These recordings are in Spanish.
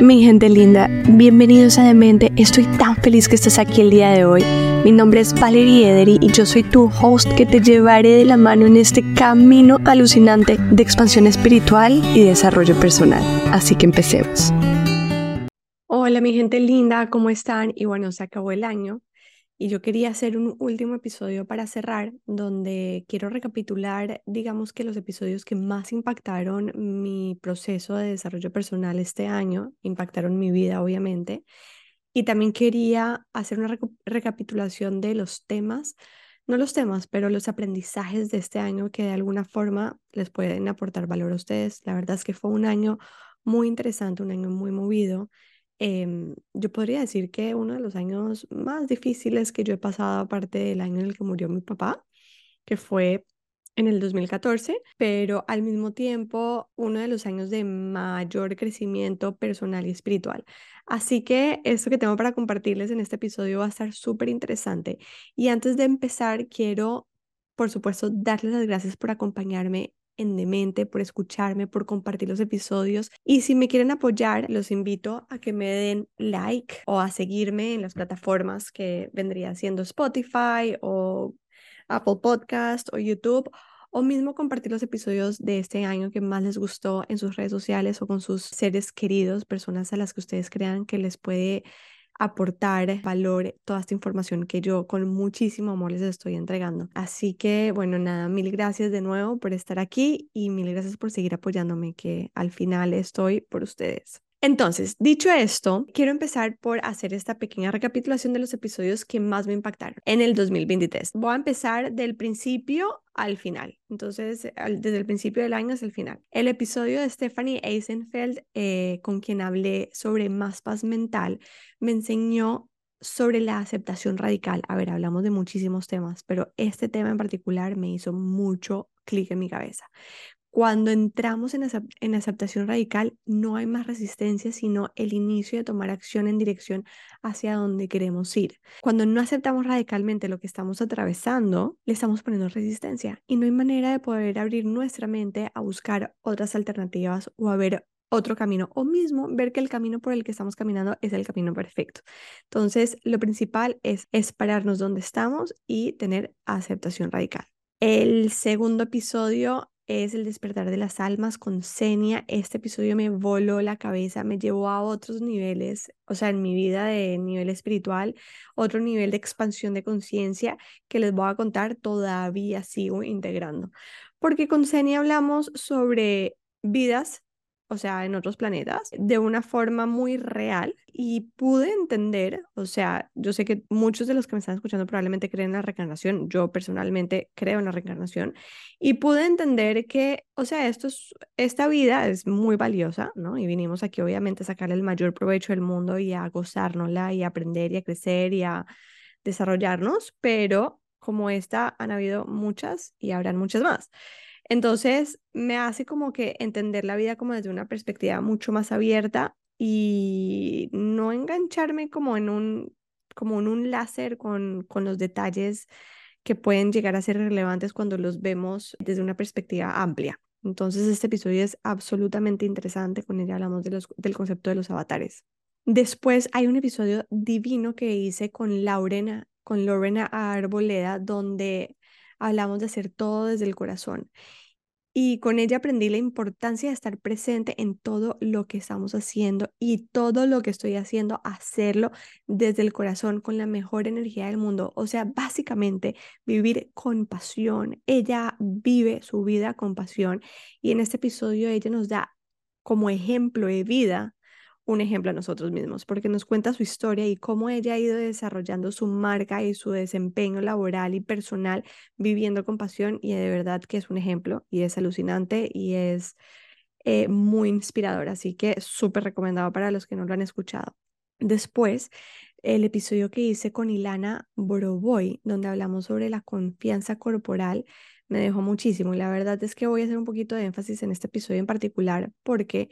Mi gente linda, bienvenidos a Demente. Estoy tan feliz que estás aquí el día de hoy. Mi nombre es Valerie Edery y yo soy tu host que te llevaré de la mano en este camino alucinante de expansión espiritual y desarrollo personal. Así que empecemos. Hola mi gente linda, ¿cómo están? Y bueno, se acabó el año y yo quería hacer un último episodio para cerrar, donde quiero recapitular, digamos que los episodios que más impactaron mi proceso de desarrollo personal este año, impactaron mi vida, obviamente. Y también quería hacer una recapitulación de los temas, no los temas, pero los aprendizajes de este año que de alguna forma les pueden aportar valor a ustedes. La verdad es que fue un año muy interesante, un año muy movido Em, yo podría decir que uno de los años más difíciles que yo he pasado, aparte del año en el que murió mi papá, que fue en el 2014, pero al mismo tiempo uno de los años de mayor crecimiento personal y espiritual. Así que esto que tengo para compartirles en este episodio va a estar súper interesante. Y antes de empezar, quiero, por supuesto, darles las gracias por acompañarme en Demente, por escucharme, por compartir los episodios. Y si me quieren apoyar, los invito a que me den like o a seguirme en las plataformas que vendría siendo Spotify o Apple Podcast o YouTube o mismo compartir los episodios de este año que más les gustó en sus redes sociales o con sus seres queridos, personas a las que ustedes crean que les puede aportar valor toda esta información que yo con muchísimo amor les estoy entregando. Así que, bueno, nada, mil gracias de nuevo por estar aquí y mil gracias por seguir apoyándome, que al final estoy por ustedes. Entonces, dicho esto, quiero empezar por hacer esta pequeña recapitulación de los episodios que más me impactaron en el 2023. Voy a empezar del principio al final. Entonces, desde el principio del año hasta el final. El episodio de Stephanie Eisenfeld, eh, con quien hablé sobre más paz mental, me enseñó sobre la aceptación radical. A ver, hablamos de muchísimos temas, pero este tema en particular me hizo mucho clic en mi cabeza. Cuando entramos en, en aceptación radical, no hay más resistencia, sino el inicio de tomar acción en dirección hacia donde queremos ir. Cuando no aceptamos radicalmente lo que estamos atravesando, le estamos poniendo resistencia y no hay manera de poder abrir nuestra mente a buscar otras alternativas o a ver otro camino o mismo ver que el camino por el que estamos caminando es el camino perfecto. Entonces, lo principal es, es pararnos donde estamos y tener aceptación radical. El segundo episodio es El despertar de las almas con Senia. Este episodio me voló la cabeza, me llevó a otros niveles, o sea, en mi vida de nivel espiritual, otro nivel de expansión de conciencia que les voy a contar, todavía sigo integrando. Porque con Senia hablamos sobre vidas o sea, en otros planetas, de una forma muy real y pude entender, o sea, yo sé que muchos de los que me están escuchando probablemente creen en la reencarnación, yo personalmente creo en la reencarnación y pude entender que, o sea, esto es, esta vida es muy valiosa, ¿no? Y vinimos aquí obviamente a sacarle el mayor provecho del mundo y a gozárnosla y a aprender y a crecer y a desarrollarnos, pero como esta han habido muchas y habrán muchas más. Entonces, me hace como que entender la vida como desde una perspectiva mucho más abierta y no engancharme como en un, como en un láser con, con los detalles que pueden llegar a ser relevantes cuando los vemos desde una perspectiva amplia. Entonces, este episodio es absolutamente interesante. Con ella hablamos de del concepto de los avatares. Después hay un episodio divino que hice con Lorena, con Lorena Arboleda, donde hablamos de hacer todo desde el corazón y con ella aprendí la importancia de estar presente en todo lo que estamos haciendo y todo lo que estoy haciendo, hacerlo desde el corazón con la mejor energía del mundo. O sea, básicamente vivir con pasión. Ella vive su vida con pasión y en este episodio ella nos da como ejemplo de vida un ejemplo a nosotros mismos, porque nos cuenta su historia y cómo ella ha ido desarrollando su marca y su desempeño laboral y personal viviendo con pasión y de verdad que es un ejemplo y es alucinante y es eh, muy inspirador, así que súper recomendado para los que no lo han escuchado. Después, el episodio que hice con Ilana Boroboy, donde hablamos sobre la confianza corporal, me dejó muchísimo y la verdad es que voy a hacer un poquito de énfasis en este episodio en particular porque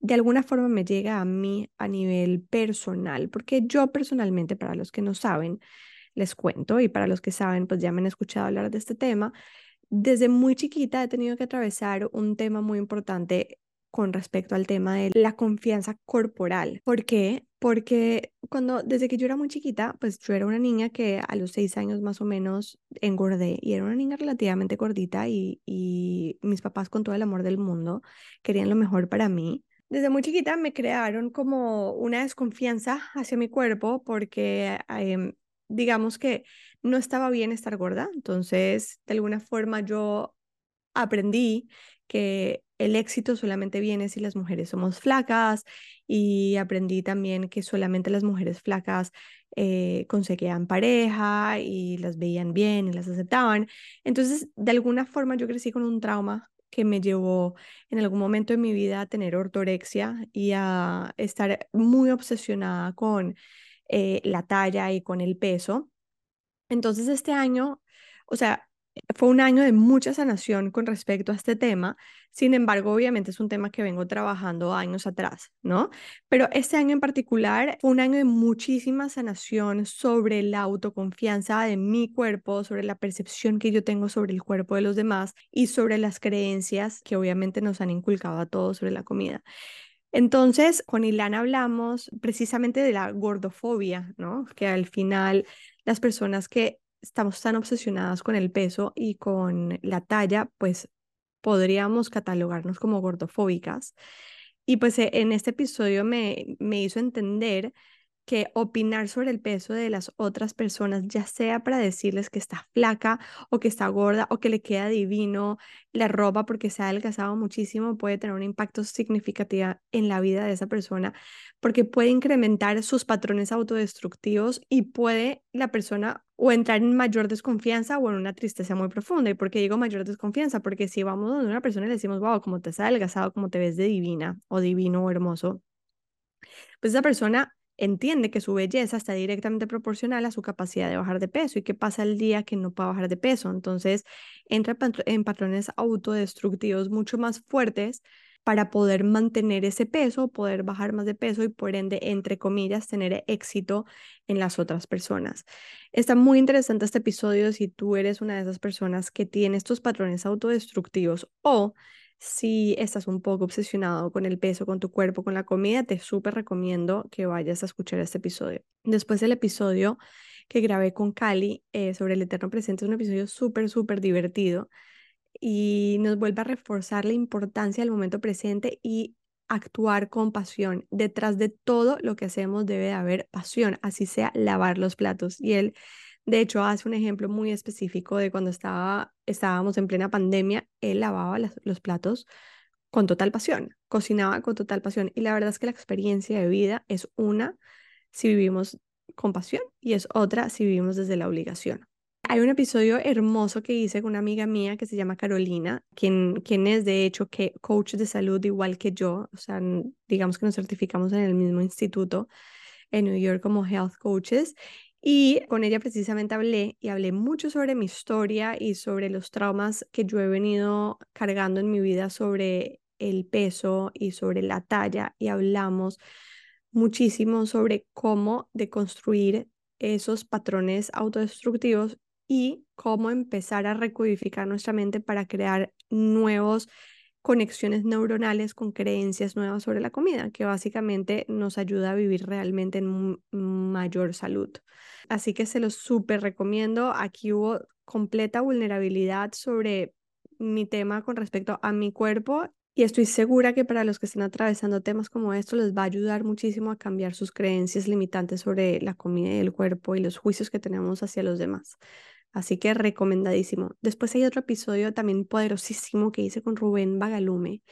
de alguna forma me llega a mí a nivel personal, porque yo personalmente, para los que no saben, les cuento, y para los que saben, pues ya me han escuchado hablar de este tema, desde muy chiquita he tenido que atravesar un tema muy importante con respecto al tema de la confianza corporal. ¿Por qué? Porque cuando, desde que yo era muy chiquita, pues yo era una niña que a los seis años más o menos engordé y era una niña relativamente gordita y, y mis papás con todo el amor del mundo querían lo mejor para mí. Desde muy chiquita me crearon como una desconfianza hacia mi cuerpo porque em, digamos que no estaba bien estar gorda, entonces de alguna forma yo aprendí que el éxito solamente viene si las mujeres somos flacas y aprendí también que solamente las mujeres flacas eh, conseguían pareja y las veían bien y las aceptaban. Entonces, de alguna forma yo crecí con un trauma que me llevó en algún momento de mi vida a tener ortorexia y a estar muy obsesionada con eh, la talla y con el peso. Entonces este año, o sea, fue un año de mucha sanación con respecto a este tema. Sin embargo, obviamente es un tema que vengo trabajando años atrás, ¿no? Pero este año en particular fue un año de muchísima sanación sobre la autoconfianza de mi cuerpo, sobre la percepción que yo tengo sobre el cuerpo de los demás y sobre las creencias que obviamente nos han inculcado a todos sobre la comida. Entonces, con Ilana hablamos precisamente de la gordofobia, ¿no? Que al final las personas que estamos tan obsesionadas con el peso y con la talla, pues podríamos catalogarnos como gordofóbicas. Y pues e, en este episodio me, me hizo entender que opinar sobre el peso de las otras personas, ya sea para decirles que está flaca o que está gorda o que le queda divino la ropa porque se ha adelgazado muchísimo, puede tener un impacto significativo en la vida de esa persona porque puede incrementar sus patrones autodestructivos y puede la persona o entrar en mayor desconfianza o en una tristeza muy profunda. ¿Y por qué digo mayor desconfianza? Porque si vamos a una persona y le decimos, wow, como te has adelgazado, como te ves de divina o divino o hermoso, pues esa persona entiende que su belleza está directamente proporcional a su capacidad de bajar de peso y qué pasa el día que no pueda bajar de peso. Entonces entra en patrones autodestructivos mucho más fuertes para poder mantener ese peso, poder bajar más de peso y por ende, entre comillas, tener éxito en las otras personas. Está muy interesante este episodio si tú eres una de esas personas que tiene estos patrones autodestructivos o si estás un poco obsesionado con el peso, con tu cuerpo, con la comida, te súper recomiendo que vayas a escuchar este episodio. Después del episodio que grabé con Cali eh, sobre el eterno presente, es un episodio súper, súper divertido y nos vuelve a reforzar la importancia del momento presente y actuar con pasión. Detrás de todo lo que hacemos debe haber pasión, así sea lavar los platos. Y él de hecho, hace un ejemplo muy específico de cuando estaba, estábamos en plena pandemia, él lavaba los platos con total pasión, cocinaba con total pasión. Y la verdad es que la experiencia de vida es una si vivimos con pasión y es otra si vivimos desde la obligación. Hay un episodio hermoso que hice con una amiga mía que se llama Carolina, quien, quien es de hecho que coach de salud igual que yo, o sea, digamos que nos certificamos en el mismo instituto en New York como health coaches. Y con ella precisamente hablé y hablé mucho sobre mi historia y sobre los traumas que yo he venido cargando en mi vida sobre el peso y sobre la talla y hablamos muchísimo sobre cómo deconstruir esos patrones autodestructivos y cómo empezar a recodificar nuestra mente para crear nuevos conexiones neuronales con creencias nuevas sobre la comida, que básicamente nos ayuda a vivir realmente en mayor salud. Así que se los súper recomiendo. Aquí hubo completa vulnerabilidad sobre mi tema con respecto a mi cuerpo y estoy segura que para los que estén atravesando temas como esto les va a ayudar muchísimo a cambiar sus creencias limitantes sobre la comida y el cuerpo y los juicios que tenemos hacia los demás. Así que recomendadísimo. Después hay otro episodio también poderosísimo que hice con Rubén Bagalume,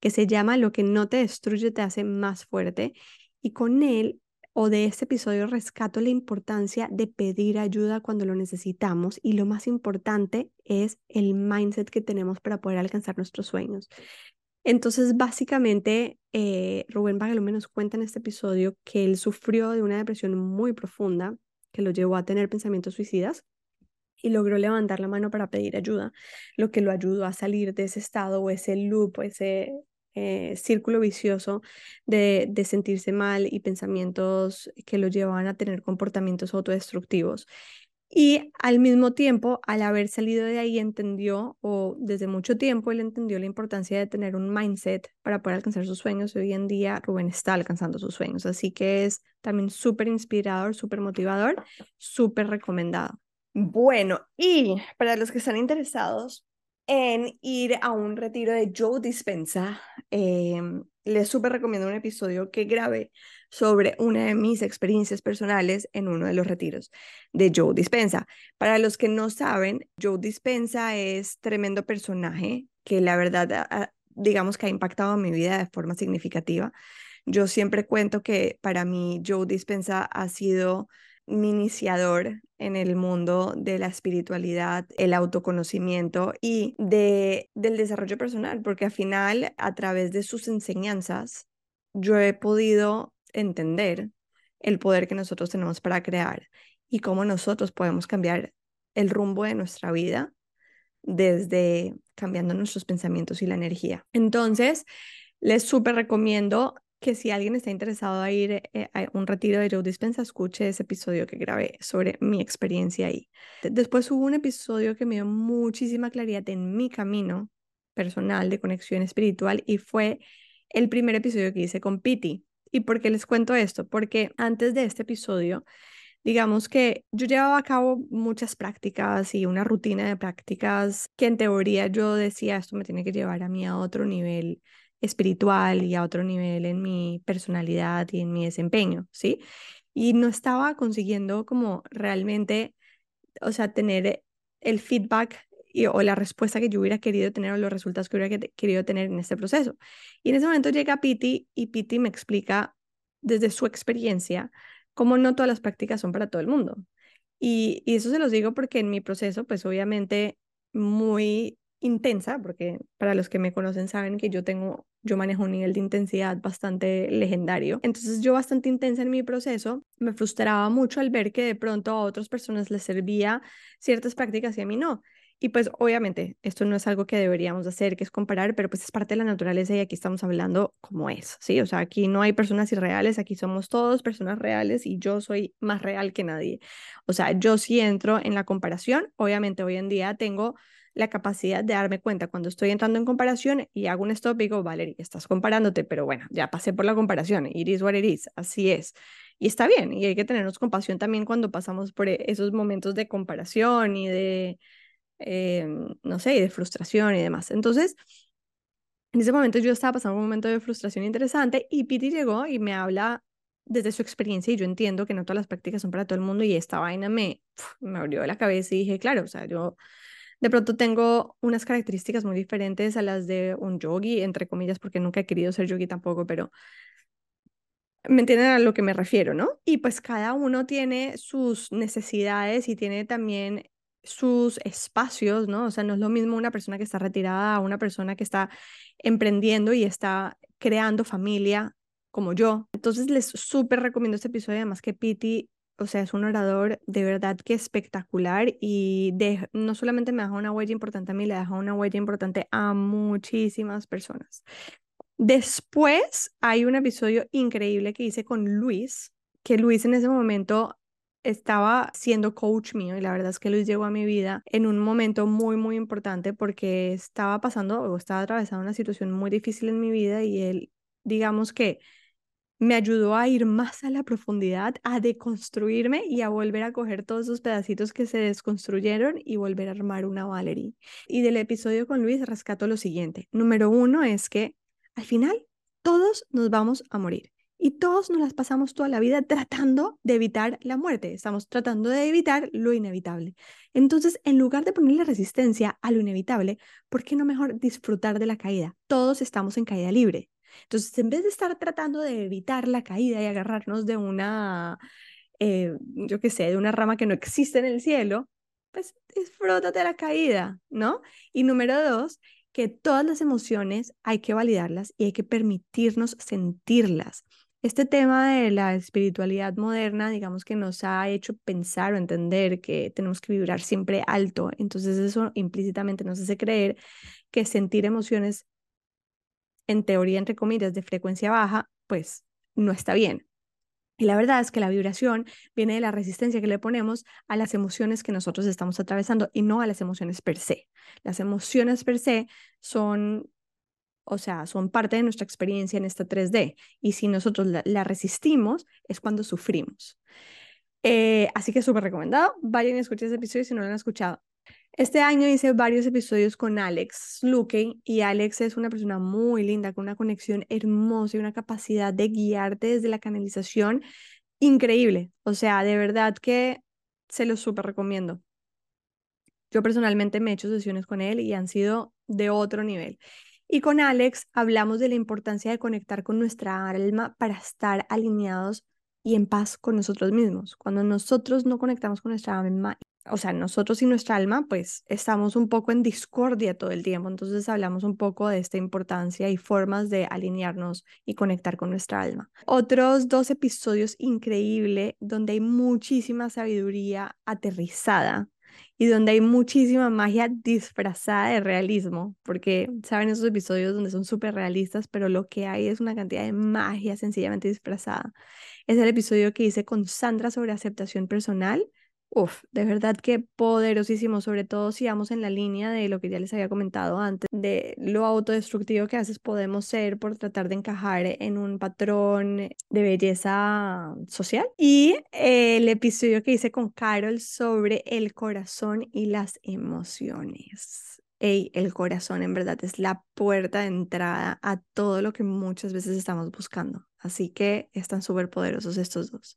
que se llama Lo que no te destruye te hace más fuerte. Y con él o de este episodio rescato la importancia de pedir ayuda cuando lo necesitamos y lo más importante es el mindset que tenemos para poder alcanzar nuestros sueños. Entonces, básicamente, eh, Rubén Bagalume nos cuenta en este episodio que él sufrió de una depresión muy profunda que lo llevó a tener pensamientos suicidas y logró levantar la mano para pedir ayuda, lo que lo ayudó a salir de ese estado o ese loop, ese eh, círculo vicioso de, de sentirse mal y pensamientos que lo llevaban a tener comportamientos autodestructivos. Y al mismo tiempo, al haber salido de ahí, entendió, o desde mucho tiempo, él entendió la importancia de tener un mindset para poder alcanzar sus sueños. Hoy en día, Rubén está alcanzando sus sueños. Así que es también súper inspirador, súper motivador, súper recomendado. Bueno, y para los que están interesados en ir a un retiro de Joe Dispensa, eh, les súper recomiendo un episodio que grabé sobre una de mis experiencias personales en uno de los retiros de Joe Dispensa. Para los que no saben, Joe Dispensa es tremendo personaje que la verdad, digamos que ha impactado mi vida de forma significativa. Yo siempre cuento que para mí Joe Dispensa ha sido mi iniciador en el mundo de la espiritualidad, el autoconocimiento y de, del desarrollo personal, porque al final, a través de sus enseñanzas, yo he podido entender el poder que nosotros tenemos para crear y cómo nosotros podemos cambiar el rumbo de nuestra vida desde cambiando nuestros pensamientos y la energía. Entonces, les súper recomiendo que si alguien está interesado a ir eh, a un retiro de Joe Dispensa, escuche ese episodio que grabé sobre mi experiencia ahí. Después hubo un episodio que me dio muchísima claridad en mi camino personal de conexión espiritual y fue el primer episodio que hice con Piti. ¿Y por qué les cuento esto? Porque antes de este episodio, digamos que yo llevaba a cabo muchas prácticas y una rutina de prácticas que en teoría yo decía, esto me tiene que llevar a mí a otro nivel espiritual y a otro nivel en mi personalidad y en mi desempeño, ¿sí? Y no estaba consiguiendo como realmente, o sea, tener el feedback y, o la respuesta que yo hubiera querido tener o los resultados que hubiera querido tener en este proceso. Y en ese momento llega Piti y Piti me explica desde su experiencia cómo no todas las prácticas son para todo el mundo. Y, y eso se los digo porque en mi proceso, pues obviamente muy intensa, porque para los que me conocen saben que yo tengo, yo manejo un nivel de intensidad bastante legendario. Entonces yo bastante intensa en mi proceso, me frustraba mucho al ver que de pronto a otras personas les servía ciertas prácticas y a mí no. Y pues obviamente esto no es algo que deberíamos hacer, que es comparar, pero pues es parte de la naturaleza y aquí estamos hablando como es, ¿sí? O sea, aquí no hay personas irreales, aquí somos todos personas reales y yo soy más real que nadie. O sea, yo sí entro en la comparación, obviamente hoy en día tengo la capacidad de darme cuenta cuando estoy entrando en comparación y hago un stop y digo, Valerie, estás comparándote, pero bueno, ya pasé por la comparación, it is what it is, así es. Y está bien, y hay que tenernos compasión también cuando pasamos por e, esos momentos de comparación y de, em, no sé, y de frustración y demás. Entonces, en ese momento yo estaba pasando un momento de frustración interesante y Piti llegó y me habla desde su experiencia y yo entiendo que no todas las prácticas son para todo el mundo y esta vaina me, me abrió la cabeza y dije, claro, o sea, yo de pronto tengo unas características muy diferentes a las de un yogi, entre comillas, porque nunca he querido ser yogi tampoco, pero me entienden a lo que me refiero, ¿no? Y pues cada uno tiene sus necesidades y tiene también sus espacios, ¿no? O sea, no es lo mismo una persona que está retirada a una persona que está emprendiendo y está creando familia como yo. Entonces les súper recomiendo este episodio, además que Piti o sea, es un orador de verdad que espectacular y de, no solamente me deja una huella importante a mí, le deja una huella importante a muchísimas personas. Después hay un episodio increíble que hice con Luis, que Luis en ese momento estaba siendo coach mío y la verdad es que Luis llegó a mi vida en un momento muy, muy importante porque estaba pasando o estaba atravesando una situación muy difícil en mi vida y él, digamos que me ayudó a ir más a la profundidad, a deconstruirme y a volver a coger todos esos pedacitos que se desconstruyeron y volver a armar una Valerie. Y del episodio con Luis rescato lo siguiente. Número uno es que al final todos nos vamos a morir. Y todos nos las pasamos toda la vida tratando de evitar la muerte. Estamos tratando de evitar lo inevitable. Entonces, en lugar de ponerle resistencia a lo inevitable, ¿por qué no mejor disfrutar de la caída? Todos estamos en caída libre. Entonces, en vez de estar tratando de evitar la caída y agarrarnos de una, eh, yo qué sé, de una rama que no existe en el cielo, pues disfrútate la caída, ¿no? Y número dos, que todas las emociones hay que validarlas y hay que permitirnos sentirlas. Este tema de la espiritualidad moderna, digamos que nos ha hecho pensar o entender que tenemos que vibrar siempre alto, entonces eso implícitamente nos hace creer que sentir emociones en teoría, entre comillas, de frecuencia baja, pues no está bien. Y la verdad es que la vibración viene de la resistencia que le ponemos a las emociones que nosotros estamos atravesando y no a las emociones per se. Las emociones per se son, o sea, son parte de nuestra experiencia en esta 3D y si nosotros la, resistimos es cuando sufrimos. Eh, así que súper recomendado. Vayan y escuchen ese episodio si no lo han escuchado. Este año hice varios episodios con Alex Luque y Alex es una persona muy linda, con una conexión hermosa y una capacidad de guiarte desde la canalización increíble. O sea, de verdad que se lo súper recomiendo. Yo personalmente me he hecho sesiones con él y han sido de otro nivel. Y con Alex hablamos de la importancia de conectar con nuestra alma para estar alineados y en paz con nosotros mismos. Cuando nosotros no conectamos con nuestra alma o sea, nosotros y nuestra alma, pues estamos un poco en discordia todo el tiempo. Entonces hablamos un poco de esta importancia y formas de alinearnos y conectar con nuestra alma. Otros dos episodios increíbles donde hay muchísima sabiduría aterrizada y donde hay muchísima magia disfrazada de realismo, porque saben esos episodios donde son súper realistas, pero lo que hay es una cantidad de magia sencillamente disfrazada. Es el episodio que hice con Sandra sobre aceptación personal Uf, de verdad que poderosísimo, sobre todo si vamos en la línea de lo que ya les había comentado antes, de lo autodestructivo que a veces podemos ser por tratar de encajar en un patrón de belleza social. Y el episodio que hice con Carol sobre el corazón y las emociones. Ey, el corazón en verdad es la puerta de entrada a todo lo que muchas veces estamos buscando. Así que están súper poderosos estos dos.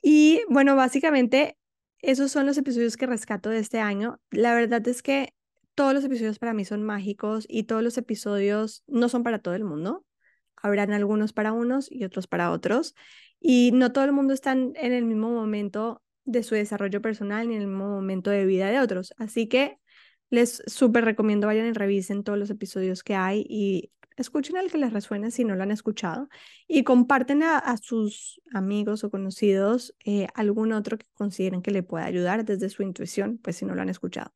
Y bueno, básicamente esos son los episodios que rescato de este año. La verdad es que todos los episodios para mí son mágicos y todos los episodios no son para todo el mundo. Habrán algunos para unos y otros para otros. Y no todo el mundo está en el mismo momento de su desarrollo personal ni en el mismo momento de vida de otros. Así que les súper recomiendo vayan y revisen todos los episodios que hay y escuchen al que les resuene si no lo han escuchado y comparten a, sus amigos o conocidos eh, algún otro que consideren que le pueda ayudar desde su intuición, pues si no lo han escuchado.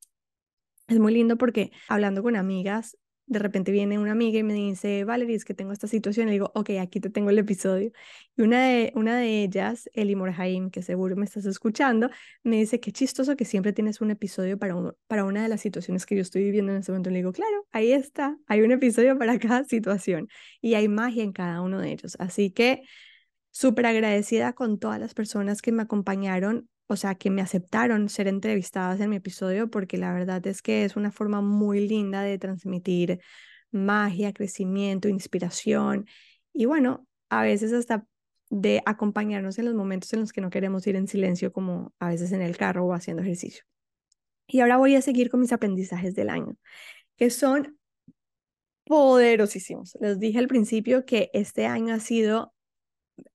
Es muy lindo porque hablando con amigas, de repente viene una amiga y me dice, Valerie, es que tengo esta situación. Y digo, ok, aquí te tengo el episodio. Y una de, una de ellas, Eli Morhaim, que seguro me estás escuchando, me dice, qué chistoso que siempre tienes un episodio para, para una de las situaciones que yo estoy viviendo en ese momento. Le digo, claro, ahí está, hay un episodio para cada situación y hay magia en cada uno de ellos. Así que súper agradecida con todas las personas que me acompañaron o sea, que me aceptaron ser entrevistadas en mi episodio, porque la verdad es que es una forma muy linda de transmitir magia, crecimiento, inspiración y bueno, a veces hasta de acompañarnos en los momentos en los que no queremos ir en silencio, como a veces en el carro o haciendo ejercicio. Y ahora voy a seguir con mis aprendizajes del año, que son poderosísimos. Les dije al principio que este año ha sido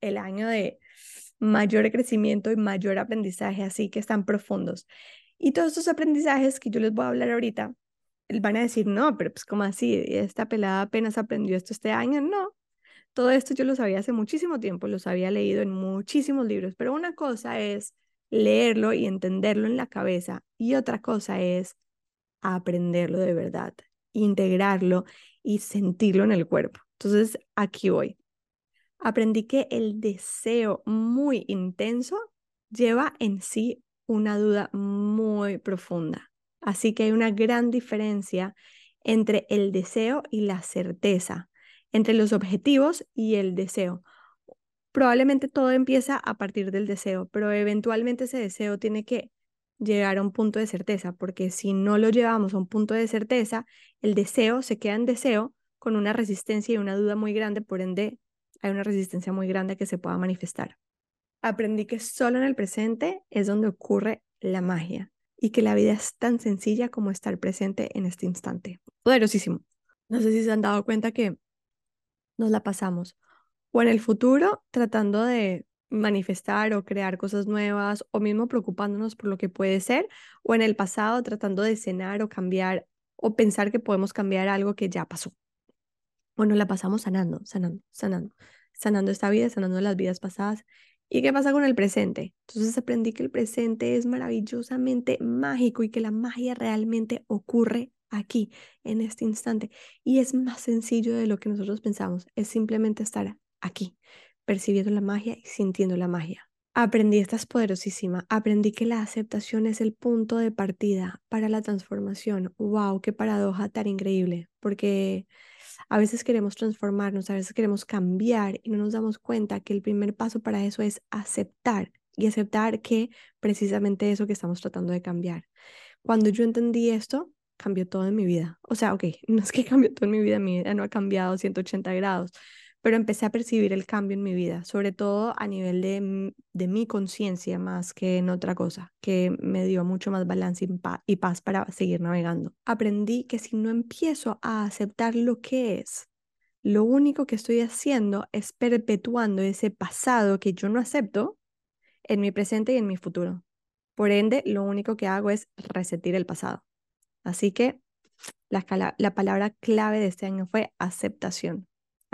el año de mayor crecimiento y mayor aprendizaje, así que están profundos. Y todos estos aprendizajes que yo les voy a hablar ahorita, van a decir, no, pero pues como así, esta pelada apenas aprendió esto este año, no. Todo esto yo lo sabía hace muchísimo tiempo, los había leído en muchísimos libros, pero una cosa es leerlo y entenderlo en la cabeza y otra cosa es aprenderlo de verdad, integrarlo y sentirlo en el cuerpo. Entonces, aquí voy aprendí que el deseo muy intenso lleva en sí una duda muy profunda. Así que hay una gran diferencia entre el deseo y la certeza, entre los objetivos y el deseo. Probablemente todo empieza a partir del deseo, pero eventualmente ese deseo tiene que llegar a un punto de certeza, porque si no lo llevamos a un punto de certeza, el deseo se queda en deseo con una resistencia y una duda muy grande, por ende hay una resistencia muy grande que se pueda manifestar. Aprendí que solo en el presente es donde ocurre la magia y que la vida es tan sencilla como estar presente en este instante. Poderosísimo. No sé si se han dado cuenta que nos la pasamos o en el futuro tratando de manifestar o crear cosas nuevas o mismo preocupándonos por lo que puede ser o en el pasado tratando de cenar o cambiar o pensar que podemos cambiar algo que ya pasó. Bueno, la pasamos sanando, sanando, sanando, sanando esta vida, sanando las vidas pasadas. ¿Y qué pasa con el presente? Entonces aprendí que el presente es maravillosamente mágico y que la magia realmente ocurre aquí, en este instante. Y es más sencillo de lo que nosotros pensamos, es simplemente estar aquí, percibiendo la magia y sintiendo la magia. Aprendí, esta es poderosísima, aprendí que la aceptación es el punto de partida para la transformación. ¡Wow! ¡Qué paradoja tan increíble! Porque a veces queremos transformarnos, a veces queremos cambiar y no nos damos cuenta que el primer paso para eso es aceptar y aceptar que precisamente eso que estamos tratando de cambiar. Cuando yo entendí esto, cambió todo en mi vida. O sea, ok, no es que cambió todo en mi vida, mi vida no ha cambiado 180 grados, pero empecé a percibir el cambio en mi vida, sobre todo a nivel de, de mi conciencia más que en otra cosa, que me dio mucho más balance y paz para seguir navegando. Aprendí que si no empiezo a aceptar lo que es, lo único que estoy haciendo es perpetuando ese pasado que yo no acepto en mi presente y en mi futuro. Por ende, lo único que hago es resetir el pasado. Así que la, la palabra clave de este año fue aceptación,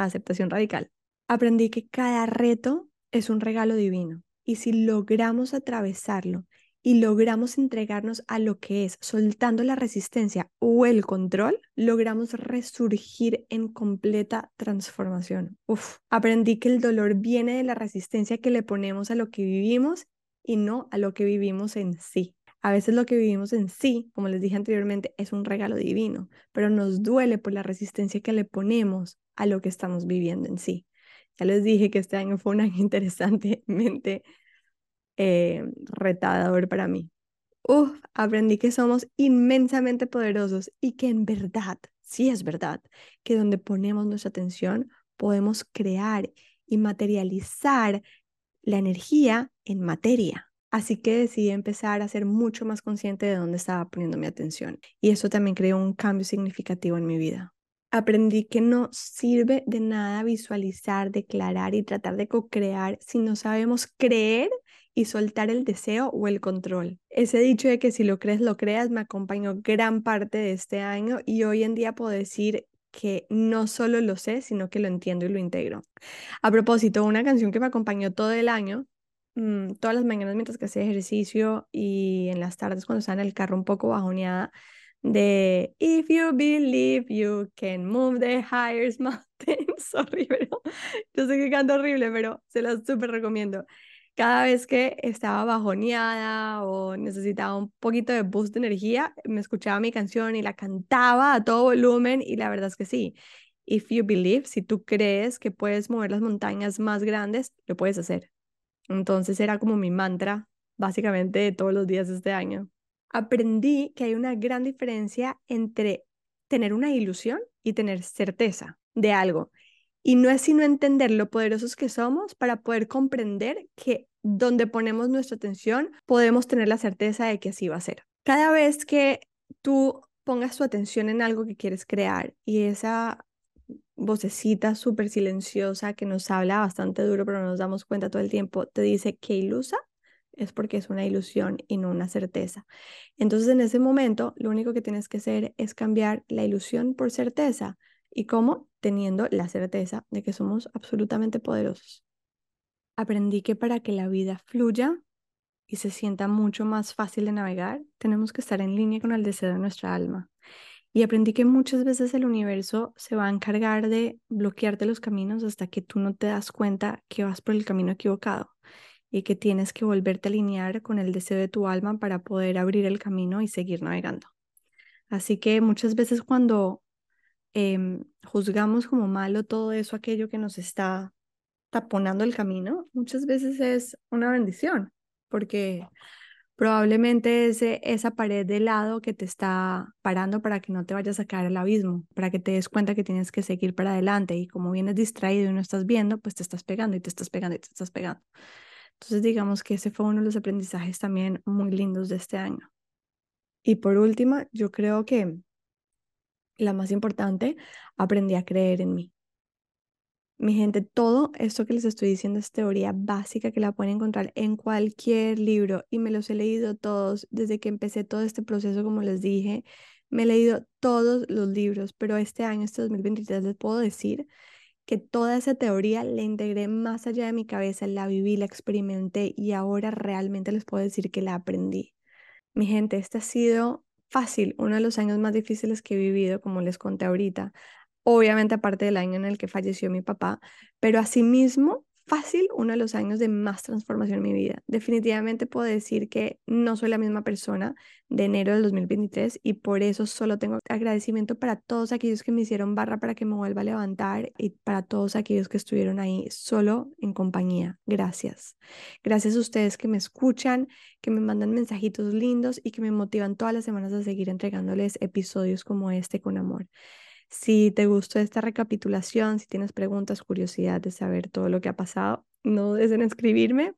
aceptación radical. Aprendí que cada reto es un regalo divino y si logramos atravesarlo y logramos entregarnos a lo que es, soltando la resistencia o el control, logramos resurgir en completa transformación. Uf, aprendí que el dolor viene de la resistencia que le ponemos a lo que vivimos y no a lo que vivimos en sí. A veces lo que vivimos en sí, como les dije anteriormente, es un regalo divino, pero nos duele por la resistencia que le ponemos a lo que estamos viviendo en sí. Ya les dije que este año fue un año interesantemente eh, retador para mí. Uf, aprendí que somos inmensamente poderosos y que en verdad, sí es verdad, que donde ponemos nuestra atención podemos crear y materializar la energía en materia. Así que decidí empezar a ser mucho más consciente de dónde estaba poniendo mi atención. Y eso también creó un cambio significativo en mi vida. Aprendí que no sirve de nada visualizar, declarar y tratar de co-crear si no sabemos creer y soltar el deseo o el control. Ese dicho de que si lo crees, lo creas me acompañó gran parte de este año y hoy en día puedo decir que no solo lo sé, sino que lo entiendo y lo integro. A propósito, una canción que me acompañó todo el año Mm, todas las mañanas mientras que hacía ejercicio y en las tardes cuando estaba en el carro un poco bajoneada de If you believe you can move the highest mountains. Sorry, pero yo sé que canto horrible, pero se las súper recomiendo. Cada vez que estaba bajoneada o necesitaba un poquito de boost de energía, me escuchaba mi canción y la cantaba a todo volumen y la verdad es que sí. If you believe, si tú crees que puedes mover las montañas más grandes, lo puedes hacer. Entonces era como mi mantra, básicamente, todos los días de este año. Aprendí que hay una gran diferencia entre tener una ilusión y tener certeza de algo. Y no es sino entender lo poderosos que somos para poder comprender que donde ponemos nuestra atención podemos tener la certeza de que así va a ser. Cada vez que tú pongas tu atención en algo que quieres crear y esa vocecita súper silenciosa que nos habla bastante duro, pero no nos damos cuenta todo el tiempo, te dice que ilusa, es porque es una ilusión y no una certeza. Entonces, en ese momento, lo único que tienes que hacer es cambiar la ilusión por certeza. ¿Y cómo? Teniendo la certeza de que somos absolutamente poderosos. Aprendí que para que la vida fluya y se sienta mucho más fácil de navegar, tenemos que estar en línea con el deseo de nuestra alma. Y aprendí que muchas veces el universo se va a encargar de bloquearte los caminos hasta que tú no te das cuenta que vas por el camino equivocado y que tienes que volverte a alinear con el deseo de tu alma para poder abrir el camino y seguir navegando. Así que muchas veces cuando em, juzgamos como malo todo eso, aquello que nos está taponando el camino, muchas veces es una bendición, porque probablemente es esa pared de lado que te está parando para que no te vayas a caer al abismo, para que te des cuenta que tienes que seguir para adelante y como vienes distraído y no estás viendo, pues te estás pegando y te estás pegando y te estás pegando. Entonces digamos que ese fue uno de los aprendizajes también muy lindos de este año. Y por último, yo creo que la más importante, aprendí a creer en mí. Mi gente, todo esto que les estoy diciendo es teoría básica que la pueden encontrar en cualquier libro y me los he leído todos desde que empecé todo este proceso, como les dije. Me he leído todos los libros, pero este año, este 2023, les puedo decir que toda esa teoría la integré más allá de mi cabeza, la viví, la experimenté y ahora realmente les puedo decir que la aprendí. Mi gente, este ha sido fácil, uno de los años más difíciles que he vivido, como les conté ahorita obviamente aparte del año en el que falleció mi papá, pero asimismo fácil uno de los años de más transformación en mi vida. Definitivamente puedo decir que no soy la misma persona de enero del 2023 y por eso solo tengo agradecimiento para todos aquellos que me hicieron barra para que me vuelva a levantar y para todos aquellos que estuvieron ahí solo en compañía. Gracias. Gracias a ustedes que me escuchan, que me mandan mensajitos lindos y que me motivan todas las semanas a seguir entregándoles episodios como este con amor. Si te gustó esta recapitulación, si tienes preguntas, curiosidad de saber todo lo que ha pasado, no dudes en escribirme.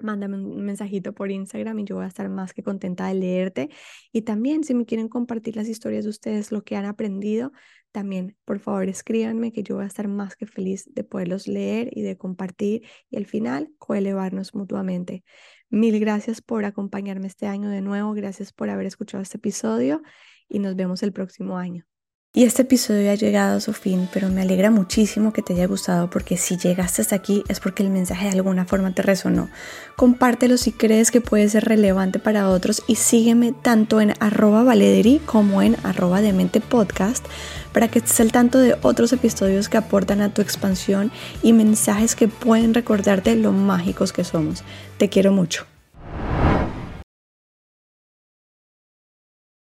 Mándame un mensajito por Instagram y yo voy a estar más que contenta de leerte. Y también si me quieren compartir las historias de ustedes, lo que han aprendido, también por favor escríbanme que yo voy a estar más que feliz de poderlos leer y de compartir y al final coelevarnos mutuamente. Mil gracias por acompañarme este año de nuevo, gracias por haber escuchado este episodio y nos vemos el próximo año. Y este episodio ha llegado a su fin, pero me alegra muchísimo que te haya gustado porque si llegaste hasta aquí es porque el mensaje de alguna forma te resonó. Compártelo si crees que puede ser relevante para otros y sígueme tanto en arroba valederi como en arroba demente podcast para que estés al tanto de otros episodios que aportan a tu expansión y mensajes que pueden recordarte lo mágicos que somos. Te quiero mucho.